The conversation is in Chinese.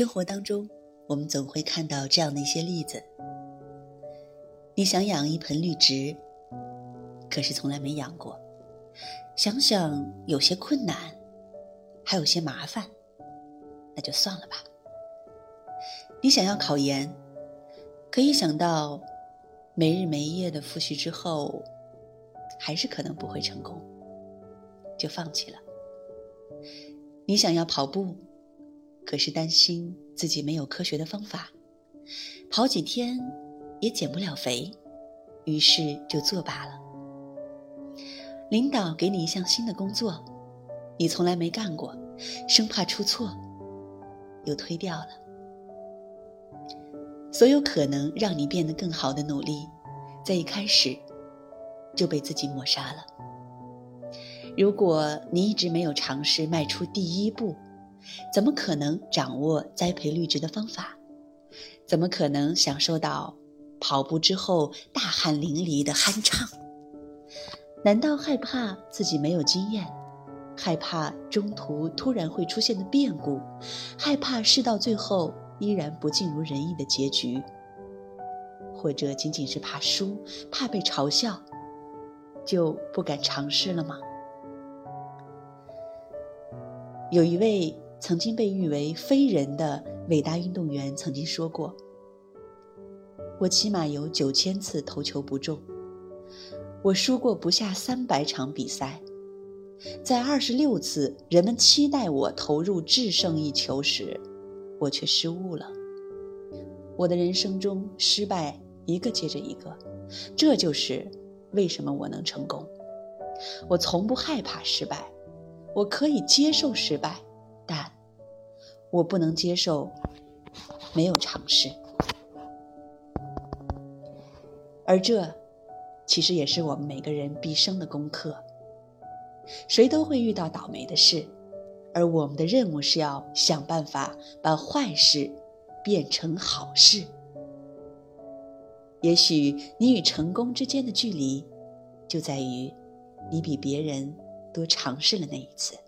生活当中，我们总会看到这样的一些例子：你想养一盆绿植，可是从来没养过，想想有些困难，还有些麻烦，那就算了吧。你想要考研，可以想到没日没夜的复习之后，还是可能不会成功，就放弃了。你想要跑步，可是担心自己没有科学的方法，跑几天也减不了肥，于是就作罢了。领导给你一项新的工作，你从来没干过，生怕出错，又推掉了。所有可能让你变得更好的努力，在一开始就被自己抹杀了。如果你一直没有尝试迈出第一步，怎么可能掌握栽培绿植的方法？怎么可能享受到跑步之后大汗淋漓的酣畅？难道害怕自己没有经验，害怕中途突然会出现的变故，害怕事到最后依然不尽如人意的结局？或者仅仅是怕输，怕被嘲笑，就不敢尝试了吗？有一位曾经被誉为飞人的伟大运动员曾经说过：“我起码有九千次投球不中，我输过不下三百场比赛，在二十六次人们期待我投入制胜一球时，我却失误了。我的人生中失败一个接着一个，这就是为什么我能成功。我从不害怕失败。”我可以接受失败，我不能接受没有尝试。而这其实也是我们每个人毕生的功课。谁都会遇到倒霉的事，而我们的任务是要想办法把坏事变成好事。也许你与成功之间的距离，就在于你比别人。多尝试了那一次。